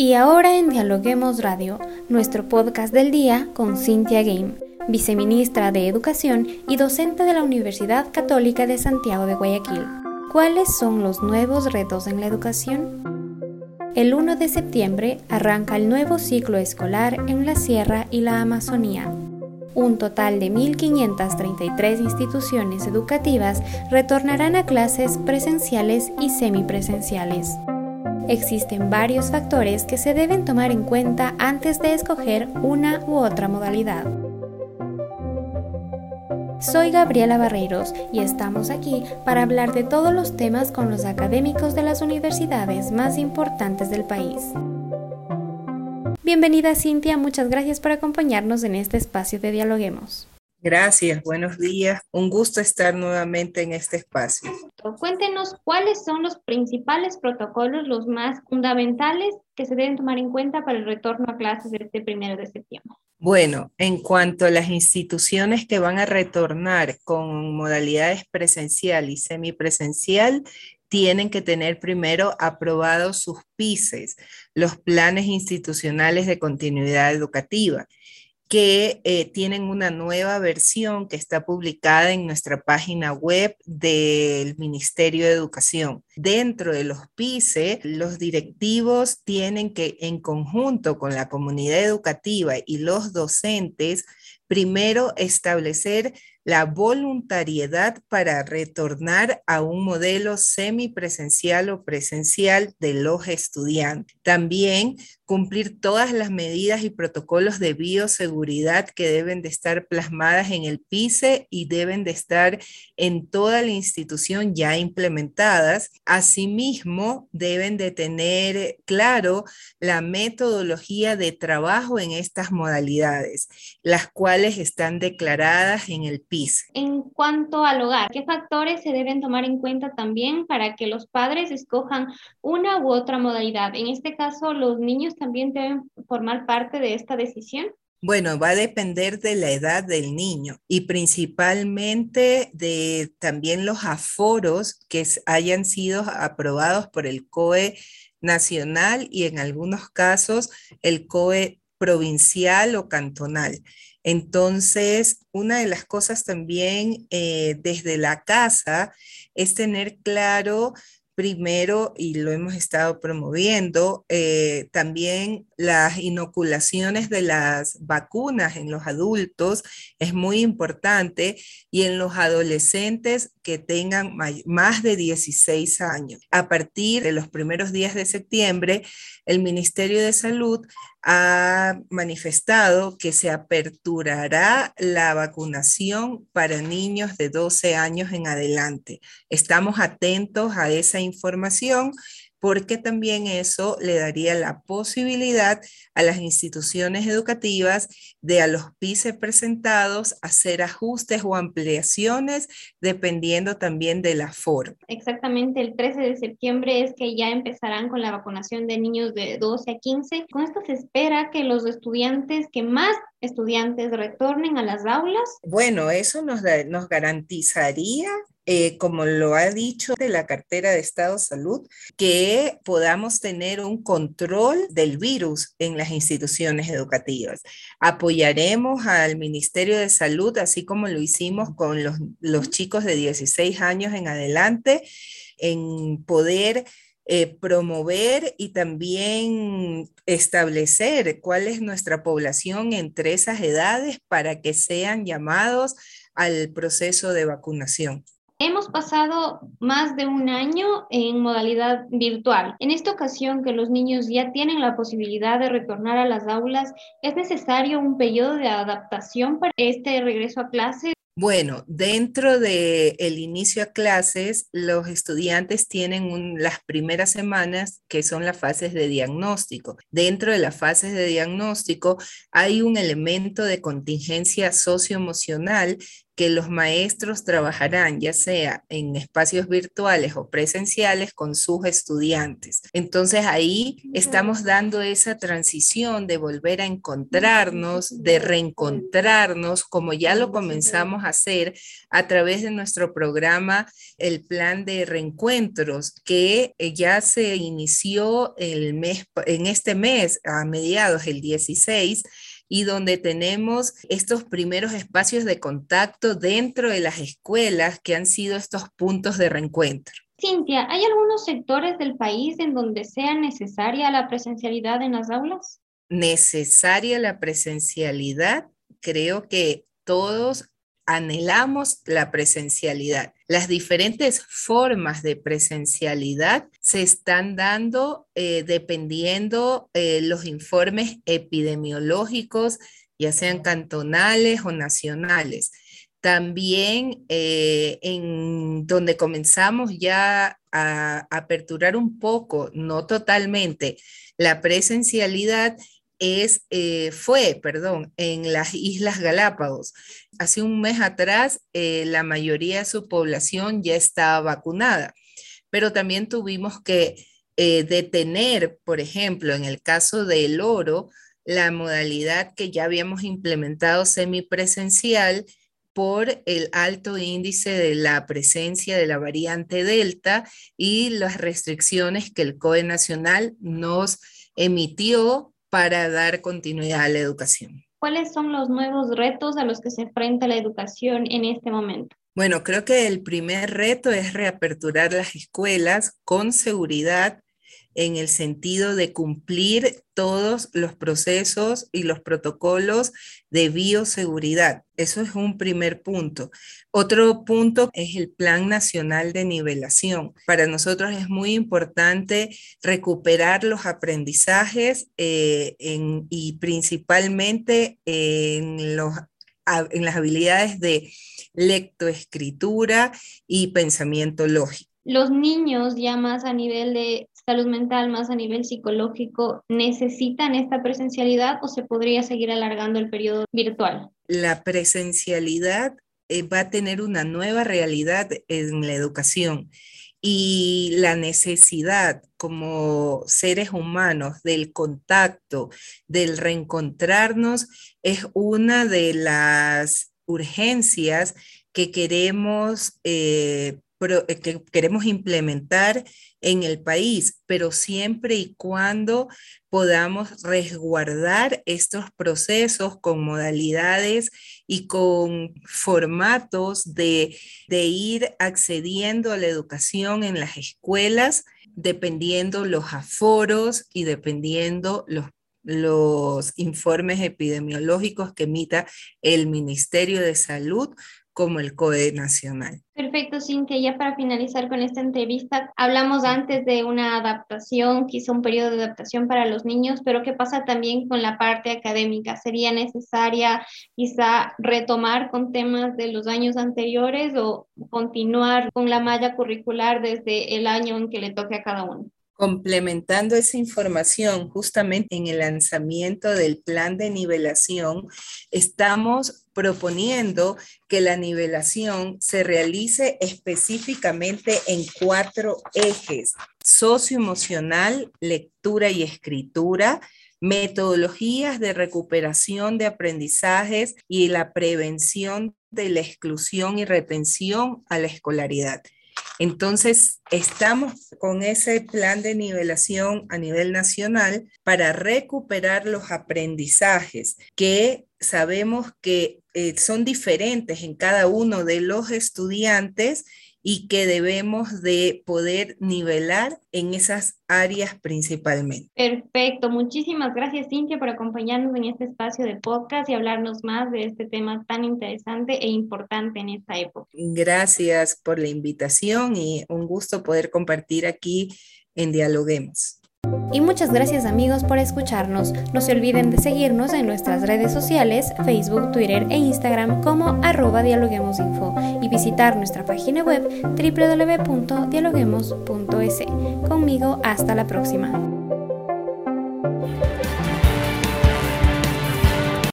Y ahora en Dialoguemos Radio, nuestro podcast del día con Cynthia Game, viceministra de Educación y docente de la Universidad Católica de Santiago de Guayaquil. ¿Cuáles son los nuevos retos en la educación? El 1 de septiembre arranca el nuevo ciclo escolar en la Sierra y la Amazonía. Un total de 1.533 instituciones educativas retornarán a clases presenciales y semipresenciales. Existen varios factores que se deben tomar en cuenta antes de escoger una u otra modalidad. Soy Gabriela Barreiros y estamos aquí para hablar de todos los temas con los académicos de las universidades más importantes del país. Bienvenida Cintia, muchas gracias por acompañarnos en este espacio de Dialoguemos. Gracias, buenos días. Un gusto estar nuevamente en este espacio. Cuéntenos cuáles son los principales protocolos, los más fundamentales que se deben tomar en cuenta para el retorno a clases de este primero de septiembre. Bueno, en cuanto a las instituciones que van a retornar con modalidades presencial y semipresencial, tienen que tener primero aprobados sus PICES, los planes institucionales de continuidad educativa que eh, tienen una nueva versión que está publicada en nuestra página web del Ministerio de Educación. Dentro de los PICE, los directivos tienen que, en conjunto con la comunidad educativa y los docentes, primero establecer la voluntariedad para retornar a un modelo semipresencial o presencial de los estudiantes. También cumplir todas las medidas y protocolos de bioseguridad que deben de estar plasmadas en el PICE y deben de estar en toda la institución ya implementadas. Asimismo, deben de tener claro la metodología de trabajo en estas modalidades, las cuales están declaradas en el PICE. En cuanto al hogar, ¿qué factores se deben tomar en cuenta también para que los padres escojan una u otra modalidad? En este caso, los niños también deben formar parte de esta decisión? Bueno, va a depender de la edad del niño y principalmente de también los aforos que hayan sido aprobados por el COE nacional y en algunos casos el COE provincial o cantonal. Entonces, una de las cosas también eh, desde la casa es tener claro primero, y lo hemos estado promoviendo, eh, también las inoculaciones de las vacunas en los adultos es muy importante y en los adolescentes que tengan más de 16 años. A partir de los primeros días de septiembre, el Ministerio de Salud ha manifestado que se aperturará la vacunación para niños de 12 años en adelante. Estamos atentos a esa información porque también eso le daría la posibilidad a las instituciones educativas de a los PICE presentados hacer ajustes o ampliaciones dependiendo también de la forma. Exactamente, el 13 de septiembre es que ya empezarán con la vacunación de niños de 12 a 15. Con esto se espera que los estudiantes que más estudiantes retornen a las aulas? Bueno, eso nos, nos garantizaría eh, como lo ha dicho de la cartera de Estado Salud, que podamos tener un control del virus en las instituciones educativas. Apoyaremos al Ministerio de Salud, así como lo hicimos con los, los chicos de 16 años en adelante, en poder eh, promover y también establecer cuál es nuestra población entre esas edades para que sean llamados al proceso de vacunación. Hemos pasado más de un año en modalidad virtual. En esta ocasión que los niños ya tienen la posibilidad de retornar a las aulas, ¿es necesario un periodo de adaptación para este regreso a clases? Bueno, dentro del el inicio a clases, los estudiantes tienen las primeras semanas que son las fases de diagnóstico. Dentro de las fases de diagnóstico hay un elemento de contingencia socioemocional que los maestros trabajarán ya sea en espacios virtuales o presenciales con sus estudiantes. Entonces ahí estamos dando esa transición de volver a encontrarnos, de reencontrarnos, como ya lo comenzamos a hacer a través de nuestro programa, el plan de reencuentros, que eh, ya se inició el mes, en este mes, a mediados, el 16 y donde tenemos estos primeros espacios de contacto dentro de las escuelas que han sido estos puntos de reencuentro. Cintia, ¿hay algunos sectores del país en donde sea necesaria la presencialidad en las aulas? Necesaria la presencialidad, creo que todos anhelamos la presencialidad. Las diferentes formas de presencialidad se están dando eh, dependiendo eh, los informes epidemiológicos, ya sean cantonales o nacionales. También eh, en donde comenzamos ya a aperturar un poco, no totalmente, la presencialidad es, eh, fue, perdón, en las Islas Galápagos. Hace un mes atrás, eh, la mayoría de su población ya estaba vacunada, pero también tuvimos que eh, detener, por ejemplo, en el caso del oro, la modalidad que ya habíamos implementado semipresencial por el alto índice de la presencia de la variante Delta y las restricciones que el COE nacional nos emitió para dar continuidad a la educación. ¿Cuáles son los nuevos retos a los que se enfrenta la educación en este momento? Bueno, creo que el primer reto es reaperturar las escuelas con seguridad en el sentido de cumplir todos los procesos y los protocolos de bioseguridad. Eso es un primer punto. Otro punto es el Plan Nacional de Nivelación. Para nosotros es muy importante recuperar los aprendizajes eh, y principalmente en, en las habilidades de lectoescritura y pensamiento lógico los niños ya más a nivel de salud mental, más a nivel psicológico, necesitan esta presencialidad o se podría seguir alargando el periodo virtual? La presencialidad eh, va a tener una nueva realidad en la educación y la necesidad como seres humanos del contacto, del reencontrarnos, es una de las urgencias que queremos eh, que queremos implementar en el país, pero siempre y cuando podamos resguardar estos procesos con modalidades y con formatos de, de ir accediendo a la educación en las escuelas, dependiendo los aforos y dependiendo los los informes epidemiológicos que emita el Ministerio de Salud como el COE nacional. Perfecto, Cintia. Ya para finalizar con esta entrevista, hablamos antes de una adaptación, quizá un periodo de adaptación para los niños, pero ¿qué pasa también con la parte académica? ¿Sería necesaria quizá retomar con temas de los años anteriores o continuar con la malla curricular desde el año en que le toque a cada uno? Complementando esa información, justamente en el lanzamiento del plan de nivelación, estamos proponiendo que la nivelación se realice específicamente en cuatro ejes, socioemocional, lectura y escritura, metodologías de recuperación de aprendizajes y la prevención de la exclusión y retención a la escolaridad. Entonces, estamos con ese plan de nivelación a nivel nacional para recuperar los aprendizajes que sabemos que eh, son diferentes en cada uno de los estudiantes y que debemos de poder nivelar en esas áreas principalmente. Perfecto, muchísimas gracias Cintia por acompañarnos en este espacio de podcast y hablarnos más de este tema tan interesante e importante en esta época. Gracias por la invitación y un gusto poder compartir aquí en Dialoguemos. Y muchas gracias amigos por escucharnos. No se olviden de seguirnos en nuestras redes sociales, Facebook, Twitter e Instagram como arroba dialoguemosinfo y visitar nuestra página web www.dialoguemos.es. Conmigo hasta la próxima.